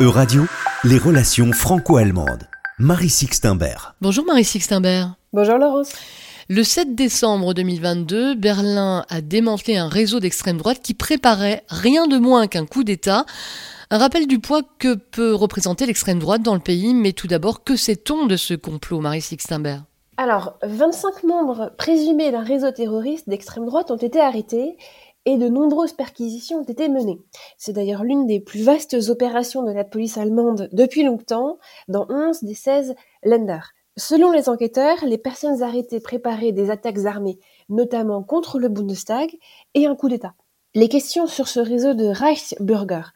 E-Radio, les relations franco-allemandes. Marie Sixtenberg. Bonjour Marie Sixtenberg. Bonjour Laurence. Le 7 décembre 2022, Berlin a démantelé un réseau d'extrême droite qui préparait rien de moins qu'un coup d'État. Un rappel du poids que peut représenter l'extrême droite dans le pays, mais tout d'abord, que sait-on de ce complot, Marie Sixtenberg Alors, 25 membres présumés d'un réseau terroriste d'extrême droite ont été arrêtés et de nombreuses perquisitions ont été menées. C'est d'ailleurs l'une des plus vastes opérations de la police allemande depuis longtemps, dans 11 des 16 Länder. Selon les enquêteurs, les personnes arrêtées préparaient des attaques armées, notamment contre le Bundestag et un coup d'État. Les questions sur ce réseau de Reichsbürger,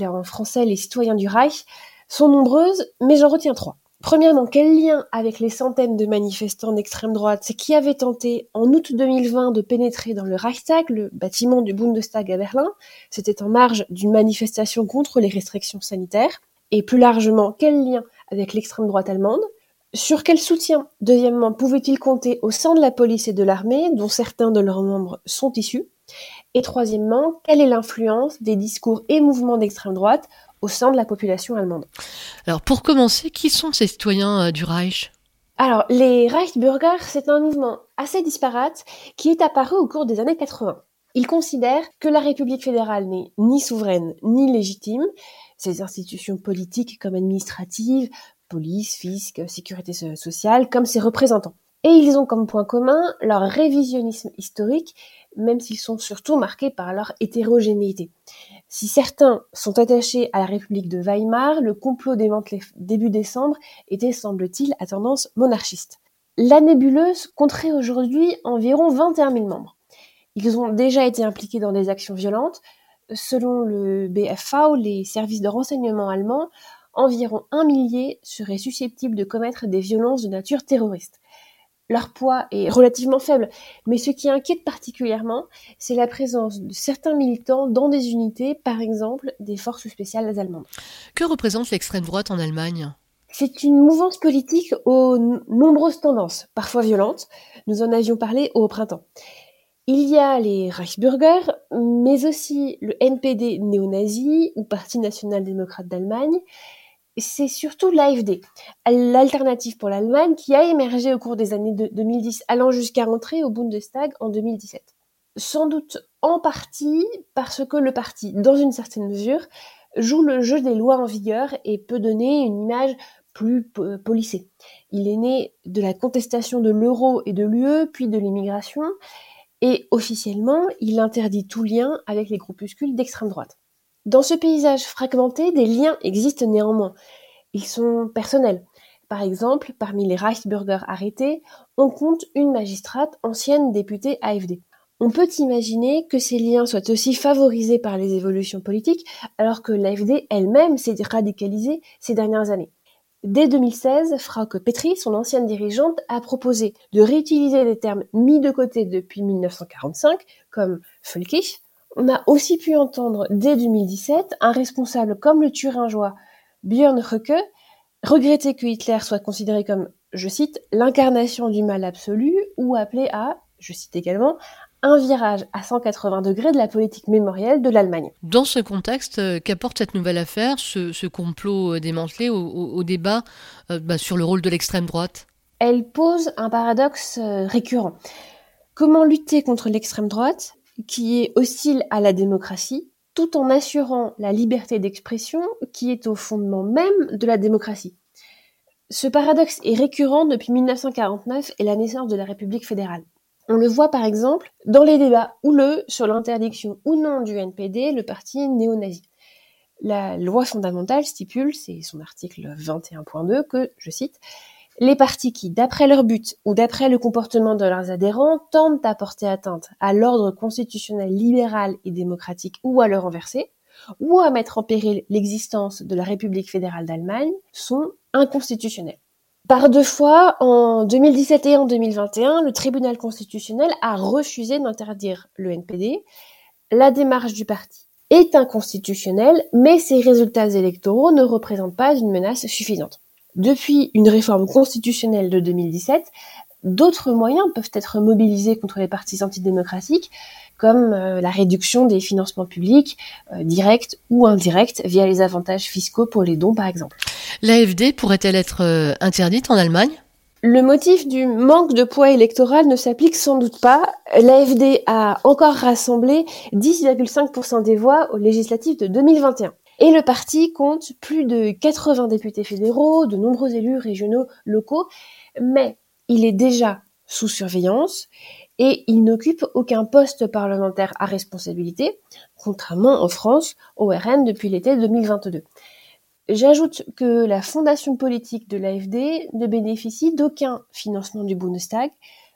en français les citoyens du Reich, sont nombreuses, mais j'en retiens trois. Premièrement, quel lien avec les centaines de manifestants d'extrême droite qui avaient tenté en août 2020 de pénétrer dans le Reichstag, le bâtiment du Bundestag à Berlin? C'était en marge d'une manifestation contre les restrictions sanitaires. Et plus largement, quel lien avec l'extrême droite allemande? Sur quel soutien, deuxièmement, pouvaient-ils compter au sein de la police et de l'armée, dont certains de leurs membres sont issus? Et troisièmement, quelle est l'influence des discours et mouvements d'extrême droite au sein de la population allemande? Alors pour commencer, qui sont ces citoyens euh, du Reich? Alors les Reichsbürger, c'est un mouvement assez disparate qui est apparu au cours des années 80. Ils considèrent que la République fédérale n'est ni souveraine ni légitime. Ses institutions politiques comme administratives, police, fisc, sécurité sociale, comme ses représentants. Et ils ont comme point commun leur révisionnisme historique, même s'ils sont surtout marqués par leur hétérogénéité. Si certains sont attachés à la République de Weimar, le complot démantelé début décembre était, semble-t-il, à tendance monarchiste. La nébuleuse compterait aujourd'hui environ 21 000 membres. Ils ont déjà été impliqués dans des actions violentes. Selon le BFV, les services de renseignement allemands, environ un millier seraient susceptibles de commettre des violences de nature terroriste leur poids est relativement faible. Mais ce qui inquiète particulièrement, c'est la présence de certains militants dans des unités, par exemple des forces spéciales allemandes. Que représente l'extrême droite en Allemagne? C'est une mouvance politique aux nombreuses tendances, parfois violentes. Nous en avions parlé au printemps. Il y a les Reichsbürger, mais aussi le NPD néo-nazi ou Parti national-démocrate d'Allemagne, c'est surtout l'AFD, l'alternative pour l'Allemagne, qui a émergé au cours des années 2010, allant jusqu'à entrer au Bundestag en 2017. Sans doute en partie parce que le parti, dans une certaine mesure, joue le jeu des lois en vigueur et peut donner une image plus polissée. Il est né de la contestation de l'euro et de l'UE, puis de l'immigration, et officiellement, il interdit tout lien avec les groupuscules d'extrême droite. Dans ce paysage fragmenté, des liens existent néanmoins. Ils sont personnels. Par exemple, parmi les Reichsbürger arrêtés, on compte une magistrate ancienne députée AFD. On peut imaginer que ces liens soient aussi favorisés par les évolutions politiques, alors que l'AFD elle-même s'est radicalisée ces dernières années. Dès 2016, Frauke Petri, son ancienne dirigeante, a proposé de réutiliser des termes mis de côté depuis 1945, comme Völkisch, on a aussi pu entendre dès 2017 un responsable comme le Thuringois Björn Höcke regretter que Hitler soit considéré comme, je cite, l'incarnation du mal absolu ou appelé à, je cite également, un virage à 180 degrés de la politique mémorielle de l'Allemagne. Dans ce contexte, euh, qu'apporte cette nouvelle affaire, ce, complot euh, démantelé au, débat euh, bah, sur le rôle de l'extrême droite? Elle pose un paradoxe récurrent. Comment lutter contre l'extrême droite? Qui est hostile à la démocratie, tout en assurant la liberté d'expression qui est au fondement même de la démocratie. Ce paradoxe est récurrent depuis 1949 et la naissance de la République fédérale. On le voit par exemple dans les débats houleux sur l'interdiction ou non du NPD, le parti néo-nazi. La loi fondamentale stipule, c'est son article 21.2, que, je cite, les partis qui, d'après leur but ou d'après le comportement de leurs adhérents, tentent à porter atteinte à l'ordre constitutionnel libéral et démocratique ou à le renverser, ou à mettre en péril l'existence de la République fédérale d'Allemagne, sont inconstitutionnels. Par deux fois, en 2017 et en 2021, le tribunal constitutionnel a refusé d'interdire le NPD. La démarche du parti est inconstitutionnelle, mais ses résultats électoraux ne représentent pas une menace suffisante. Depuis une réforme constitutionnelle de 2017, d'autres moyens peuvent être mobilisés contre les partis antidémocratiques, comme euh, la réduction des financements publics, euh, directs ou indirects, via les avantages fiscaux pour les dons par exemple. L'AFD pourrait-elle être interdite en Allemagne? Le motif du manque de poids électoral ne s'applique sans doute pas. L'AFD a encore rassemblé 10,5% des voix aux législatives de 2021. Et le parti compte plus de 80 députés fédéraux, de nombreux élus régionaux locaux, mais il est déjà sous surveillance et il n'occupe aucun poste parlementaire à responsabilité, contrairement en France au RN depuis l'été 2022. J'ajoute que la fondation politique de l'AFD ne bénéficie d'aucun financement du Bundestag.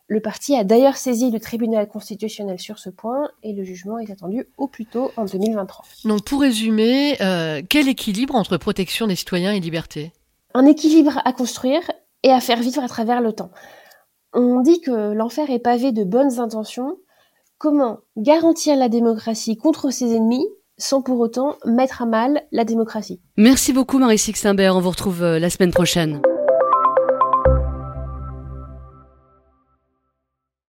Le parti a d'ailleurs saisi le tribunal constitutionnel sur ce point et le jugement est attendu au plus tôt en 2023. Donc pour résumer, euh, quel équilibre entre protection des citoyens et liberté? Un équilibre à construire et à faire vivre à travers le temps. On dit que l'enfer est pavé de bonnes intentions. Comment garantir la démocratie contre ses ennemis sans pour autant mettre à mal la démocratie? Merci beaucoup Marie Sixtimbert, on vous retrouve euh, la semaine prochaine.